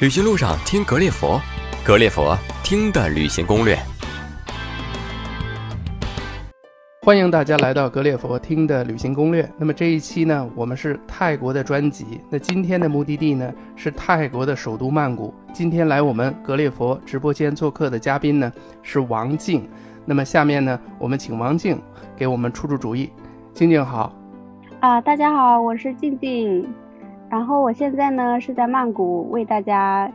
旅行路上听格列佛，格列佛听的旅行攻略。欢迎大家来到格列佛听的旅行攻略。那么这一期呢，我们是泰国的专辑。那今天的目的地呢是泰国的首都曼谷。今天来我们格列佛直播间做客的嘉宾呢是王静。那么下面呢，我们请王静给我们出出主意。静静好。啊，大家好，我是静静。然后我现在呢是在曼谷为大家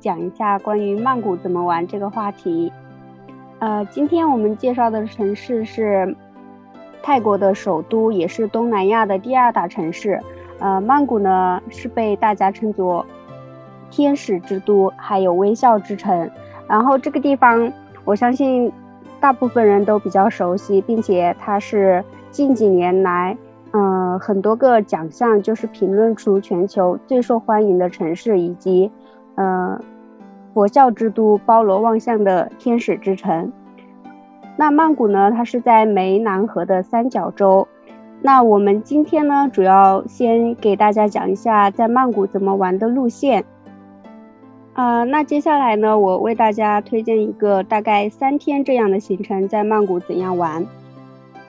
讲一下关于曼谷怎么玩这个话题。呃，今天我们介绍的城市是泰国的首都，也是东南亚的第二大城市。呃，曼谷呢是被大家称作天使之都，还有微笑之城。然后这个地方，我相信大部分人都比较熟悉，并且它是近几年来。嗯，很多个奖项就是评论出全球最受欢迎的城市，以及，呃，佛教之都、包罗万象的天使之城。那曼谷呢？它是在湄南河的三角洲。那我们今天呢，主要先给大家讲一下在曼谷怎么玩的路线。啊，那接下来呢，我为大家推荐一个大概三天这样的行程，在曼谷怎样玩。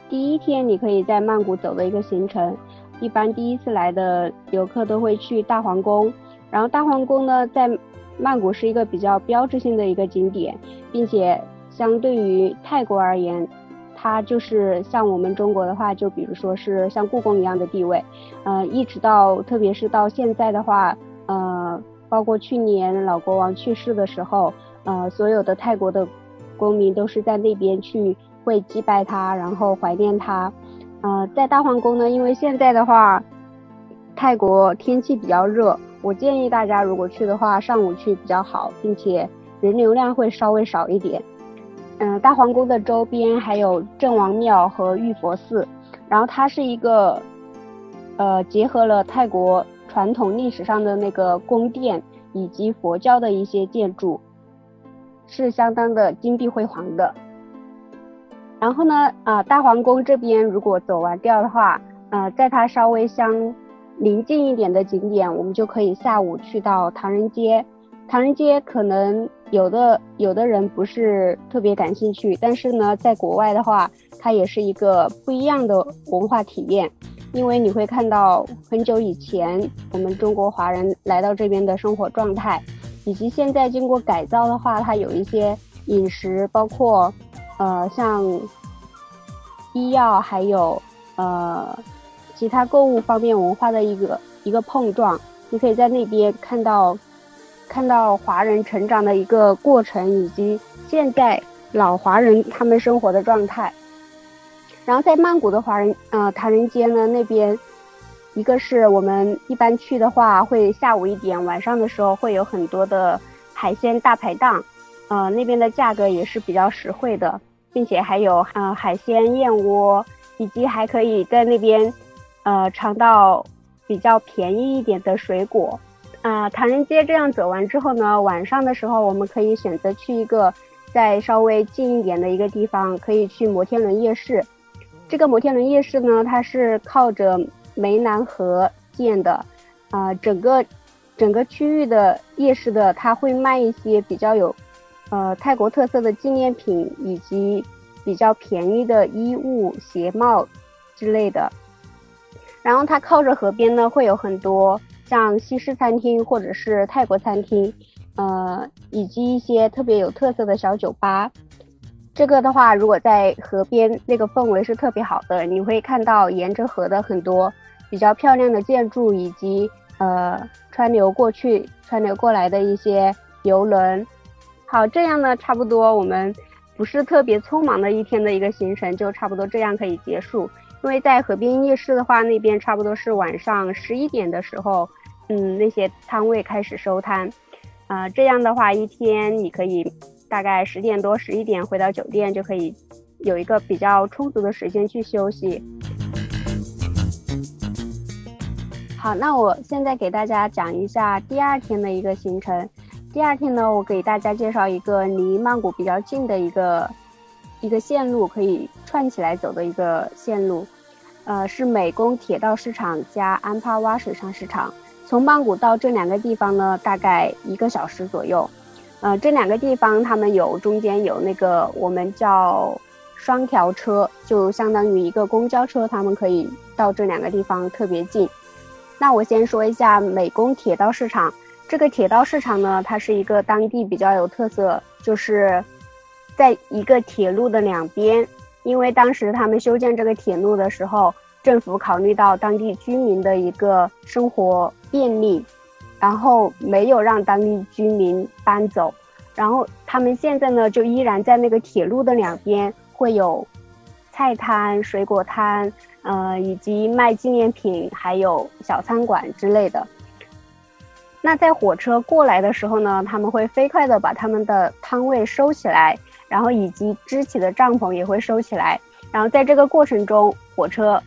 第一天，你可以在曼谷走的一个行程，一般第一次来的游客都会去大皇宫。然后大皇宫呢，在曼谷是一个比较标志性的一个景点，并且相对于泰国而言，它就是像我们中国的话，就比如说是像故宫一样的地位。呃，一直到特别是到现在的话，呃，包括去年老国王去世的时候，呃，所有的泰国的公民都是在那边去。会祭拜他，然后怀念他。呃，在大皇宫呢，因为现在的话，泰国天气比较热，我建议大家如果去的话，上午去比较好，并且人流量会稍微少一点。嗯，大皇宫的周边还有郑王庙和玉佛寺，然后它是一个，呃，结合了泰国传统历史上的那个宫殿以及佛教的一些建筑，是相当的金碧辉煌的。然后呢，啊，大皇宫这边如果走完掉的话，呃，在它稍微相临近一点的景点，我们就可以下午去到唐人街。唐人街可能有的有的人不是特别感兴趣，但是呢，在国外的话，它也是一个不一样的文化体验，因为你会看到很久以前我们中国华人来到这边的生活状态，以及现在经过改造的话，它有一些饮食，包括。呃，像医药还有呃其他购物方面文化的一个一个碰撞，你可以在那边看到看到华人成长的一个过程，以及现在老华人他们生活的状态。然后在曼谷的华人呃唐人街呢那边，一个是我们一般去的话会下午一点，晚上的时候会有很多的海鲜大排档。呃，那边的价格也是比较实惠的，并且还有呃海鲜燕窝，以及还可以在那边，呃尝到比较便宜一点的水果。啊，唐人街这样走完之后呢，晚上的时候我们可以选择去一个再稍微近一点的一个地方，可以去摩天轮夜市。这个摩天轮夜市呢，它是靠着湄南河建的，啊，整个整个区域的夜市的，它会卖一些比较有。呃，泰国特色的纪念品以及比较便宜的衣物、鞋帽之类的。然后它靠着河边呢，会有很多像西式餐厅或者是泰国餐厅，呃，以及一些特别有特色的小酒吧。这个的话，如果在河边，那个氛围是特别好的。你会看到沿着河的很多比较漂亮的建筑，以及呃川流过去、川流过来的一些游轮。好，这样呢，差不多我们不是特别匆忙的一天的一个行程，就差不多这样可以结束。因为在河边夜市的话，那边差不多是晚上十一点的时候，嗯，那些摊位开始收摊，啊，这样的话一天你可以大概十点多、十一点回到酒店，就可以有一个比较充足的时间去休息。好，那我现在给大家讲一下第二天的一个行程。第二天呢，我给大家介绍一个离曼谷比较近的一个一个线路，可以串起来走的一个线路，呃，是美工铁道市场加安帕洼水上市场。从曼谷到这两个地方呢，大概一个小时左右。呃，这两个地方他们有中间有那个我们叫双条车，就相当于一个公交车，他们可以到这两个地方特别近。那我先说一下美工铁道市场。这个铁道市场呢，它是一个当地比较有特色，就是在一个铁路的两边，因为当时他们修建这个铁路的时候，政府考虑到当地居民的一个生活便利，然后没有让当地居民搬走，然后他们现在呢，就依然在那个铁路的两边会有菜摊、水果摊，呃，以及卖纪念品，还有小餐馆之类的。那在火车过来的时候呢，他们会飞快的把他们的摊位收起来，然后以及支起的帐篷也会收起来。然后在这个过程中，火车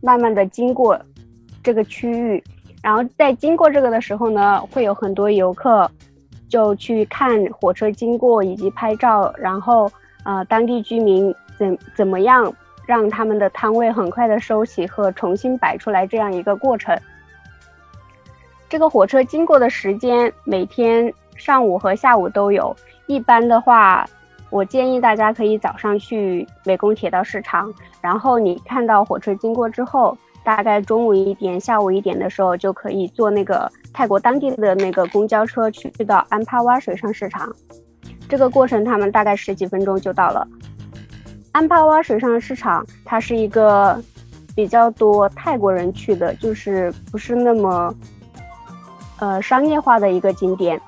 慢慢的经过这个区域，然后在经过这个的时候呢，会有很多游客就去看火车经过以及拍照。然后呃，当地居民怎怎么样让他们的摊位很快的收起和重新摆出来这样一个过程。这个火车经过的时间，每天上午和下午都有。一般的话，我建议大家可以早上去美宫铁道市场，然后你看到火车经过之后，大概中午一点、下午一点的时候，就可以坐那个泰国当地的那个公交车去到安帕瓦水上市场。这个过程他们大概十几分钟就到了。安帕瓦水上市场，它是一个比较多泰国人去的，就是不是那么。呃，商业化的一个景点，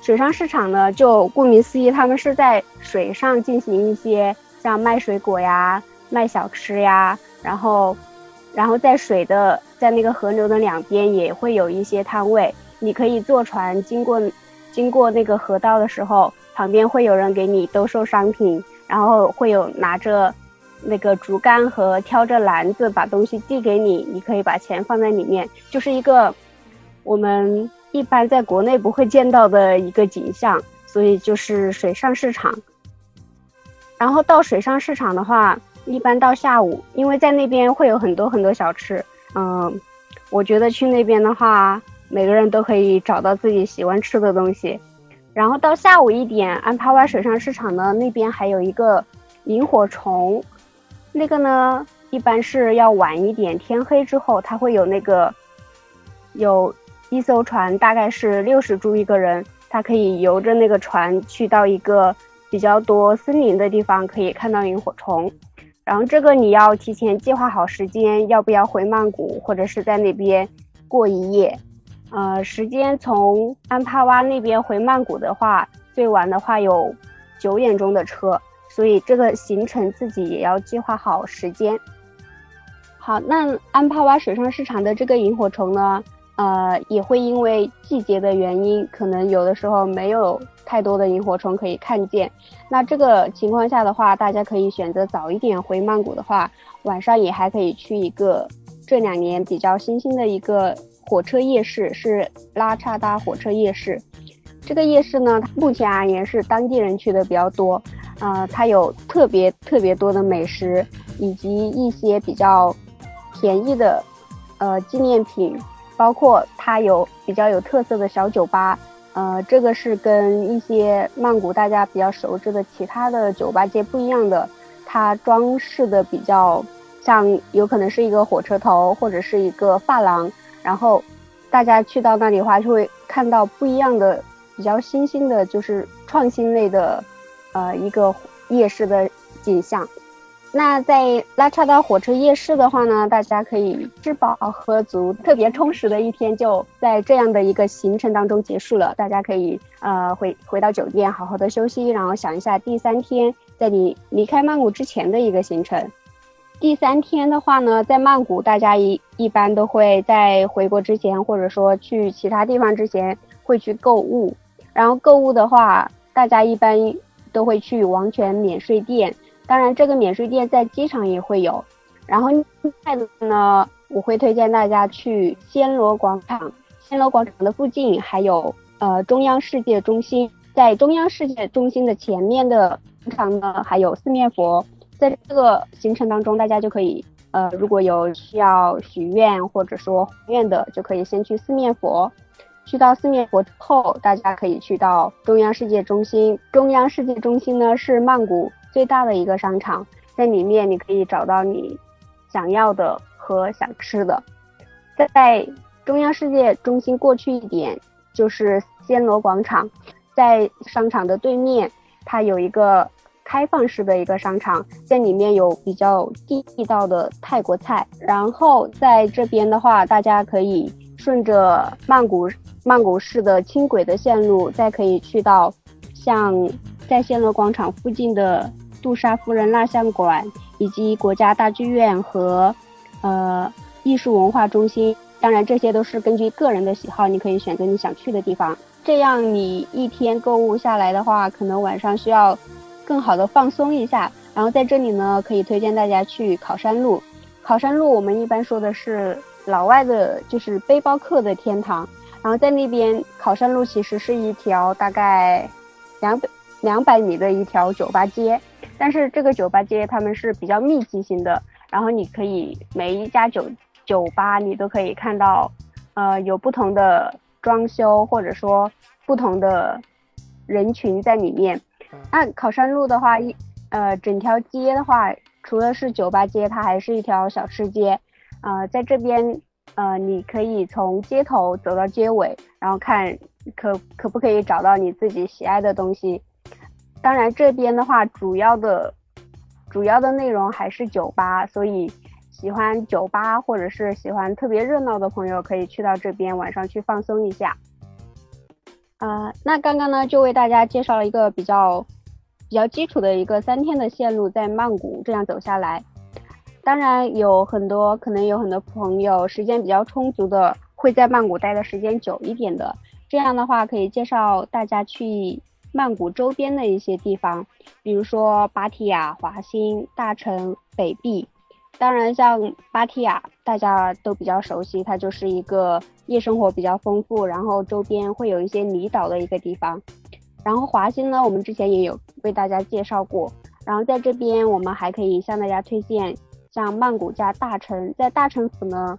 水上市场呢，就顾名思义，他们是在水上进行一些像卖水果呀、卖小吃呀，然后，然后在水的在那个河流的两边也会有一些摊位，你可以坐船经过，经过那个河道的时候，旁边会有人给你兜售商品，然后会有拿着那个竹竿和挑着篮子把东西递给你，你可以把钱放在里面，就是一个我们。一般在国内不会见到的一个景象，所以就是水上市场。然后到水上市场的话，一般到下午，因为在那边会有很多很多小吃。嗯，我觉得去那边的话，每个人都可以找到自己喜欢吃的东西。然后到下午一点，安帕瓦水上市场呢，那边还有一个萤火虫，那个呢，一般是要晚一点，天黑之后，它会有那个有。一艘船大概是六十铢一个人，他可以游着那个船去到一个比较多森林的地方，可以看到萤火虫。然后这个你要提前计划好时间，要不要回曼谷或者是在那边过一夜？呃，时间从安帕瓦那边回曼谷的话，最晚的话有九点钟的车，所以这个行程自己也要计划好时间。好，那安帕瓦水上市场的这个萤火虫呢？呃，也会因为季节的原因，可能有的时候没有太多的萤火虫可以看见。那这个情况下的话，大家可以选择早一点回曼谷的话，晚上也还可以去一个这两年比较新兴的一个火车夜市，是拉差达火车夜市。这个夜市呢，目前而言是当地人去的比较多。呃，它有特别特别多的美食，以及一些比较便宜的呃纪念品。包括它有比较有特色的小酒吧，呃，这个是跟一些曼谷大家比较熟知的其他的酒吧街不一样的，它装饰的比较像，有可能是一个火车头或者是一个发廊，然后大家去到那里的话，就会看到不一样的、比较新兴的，就是创新类的，呃，一个夜市的景象。那在拉差达火车夜市的话呢，大家可以吃饱喝足，特别充实的一天就在这样的一个行程当中结束了。大家可以呃回回到酒店好好的休息，然后想一下第三天在你离开曼谷之前的一个行程。第三天的话呢，在曼谷大家一一般都会在回国之前，或者说去其他地方之前会去购物。然后购物的话，大家一般都会去王权免税店。当然，这个免税店在机场也会有。然后，再呢，我会推荐大家去暹罗广场。暹罗广场的附近还有呃中央世界中心，在中央世界中心的前面的广场呢，还有四面佛。在这个行程当中，大家就可以呃，如果有需要许愿或者说还愿的，就可以先去四面佛。去到四面佛之后，大家可以去到中央世界中心。中央世界中心呢是曼谷最大的一个商场，在里面你可以找到你想要的和想吃的。在中央世界中心过去一点就是暹罗广场，在商场的对面，它有一个开放式的一个商场，在里面有比较地道的泰国菜。然后在这边的话，大家可以顺着曼谷。曼谷市的轻轨的线路，再可以去到像在暹罗广场附近的杜莎夫人蜡像馆，以及国家大剧院和呃艺术文化中心。当然，这些都是根据个人的喜好，你可以选择你想去的地方。这样你一天购物下来的话，可能晚上需要更好的放松一下。然后在这里呢，可以推荐大家去考山路。考山路我们一般说的是老外的，就是背包客的天堂。然后在那边考山路其实是一条大概两百两百米的一条酒吧街，但是这个酒吧街他们是比较密集型的，然后你可以每一家酒酒吧你都可以看到，呃有不同的装修或者说不同的人群在里面。那考山路的话一呃整条街的话，除了是酒吧街，它还是一条小吃街，呃在这边。呃，你可以从街头走到街尾，然后看可可不可以找到你自己喜爱的东西。当然，这边的话，主要的主要的内容还是酒吧，所以喜欢酒吧或者是喜欢特别热闹的朋友，可以去到这边晚上去放松一下。啊，那刚刚呢，就为大家介绍了一个比较比较基础的一个三天的线路，在曼谷这样走下来。当然有很多，可能有很多朋友时间比较充足的，会在曼谷待的时间久一点的。这样的话，可以介绍大家去曼谷周边的一些地方，比如说芭提雅、华欣、大城、北壁。当然，像芭提雅大家都比较熟悉，它就是一个夜生活比较丰富，然后周边会有一些离岛的一个地方。然后华欣呢，我们之前也有为大家介绍过。然后在这边，我们还可以向大家推荐。像曼谷加大城，在大城府呢，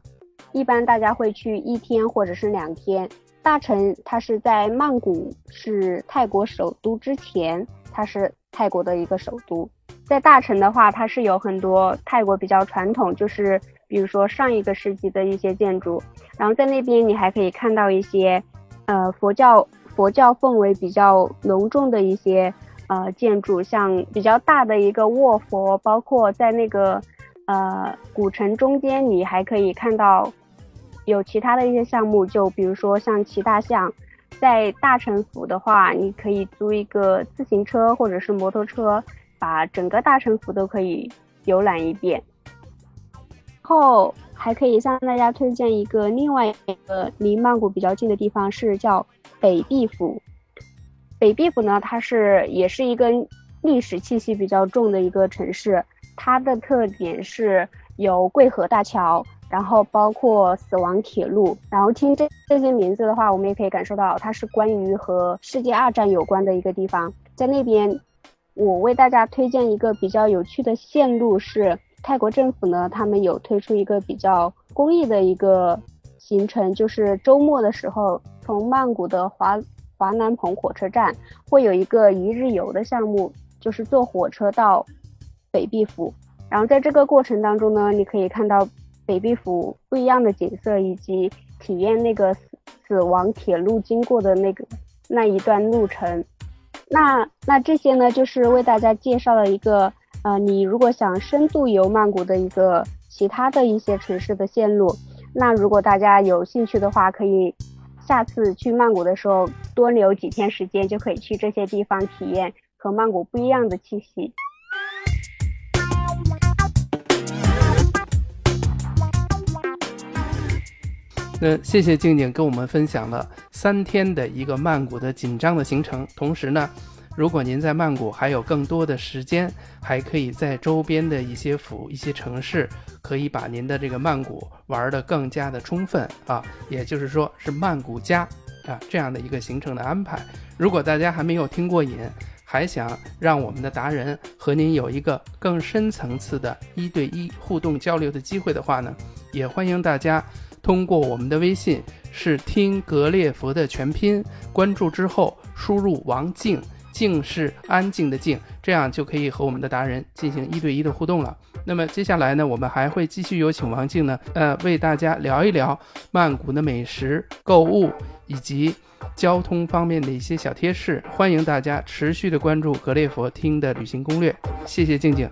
一般大家会去一天或者是两天。大城它是在曼谷是泰国首都之前，它是泰国的一个首都。在大城的话，它是有很多泰国比较传统，就是比如说上一个世纪的一些建筑。然后在那边你还可以看到一些，呃，佛教佛教氛围比较浓重的一些呃建筑，像比较大的一个卧佛，包括在那个。呃，古城中间你还可以看到有其他的一些项目，就比如说像骑大象。在大城府的话，你可以租一个自行车或者是摩托车，把整个大城府都可以游览一遍。后还可以向大家推荐一个另外一个离曼谷比较近的地方，是叫北壁府。北壁府呢，它是也是一个历史气息比较重的一个城市。它的特点是有桂河大桥，然后包括死亡铁路，然后听这这些名字的话，我们也可以感受到它是关于和世界二战有关的一个地方。在那边，我为大家推荐一个比较有趣的线路，是泰国政府呢，他们有推出一个比较公益的一个行程，就是周末的时候，从曼谷的华华南蓬火车站会有一个一日游的项目，就是坐火车到。北壁府，然后在这个过程当中呢，你可以看到北壁府不一样的景色，以及体验那个死死亡铁路经过的那个那一段路程。那那这些呢，就是为大家介绍了一个呃，你如果想深度游曼谷的一个其他的一些城市的线路。那如果大家有兴趣的话，可以下次去曼谷的时候多留几天时间，就可以去这些地方体验和曼谷不一样的气息。那谢谢静静跟我们分享了三天的一个曼谷的紧张的行程。同时呢，如果您在曼谷还有更多的时间，还可以在周边的一些府、一些城市，可以把您的这个曼谷玩得更加的充分啊。也就是说，是曼谷加啊这样的一个行程的安排。如果大家还没有听过瘾，还想让我们的达人和您有一个更深层次的一对一互动交流的机会的话呢，也欢迎大家通过我们的微信是听格列佛的全拼，关注之后输入王静，静是安静的静，这样就可以和我们的达人进行一对一的互动了。那么接下来呢，我们还会继续有请王静呢，呃，为大家聊一聊曼谷的美食、购物以及交通方面的一些小贴士。欢迎大家持续的关注格列佛听的旅行攻略。谢谢静静。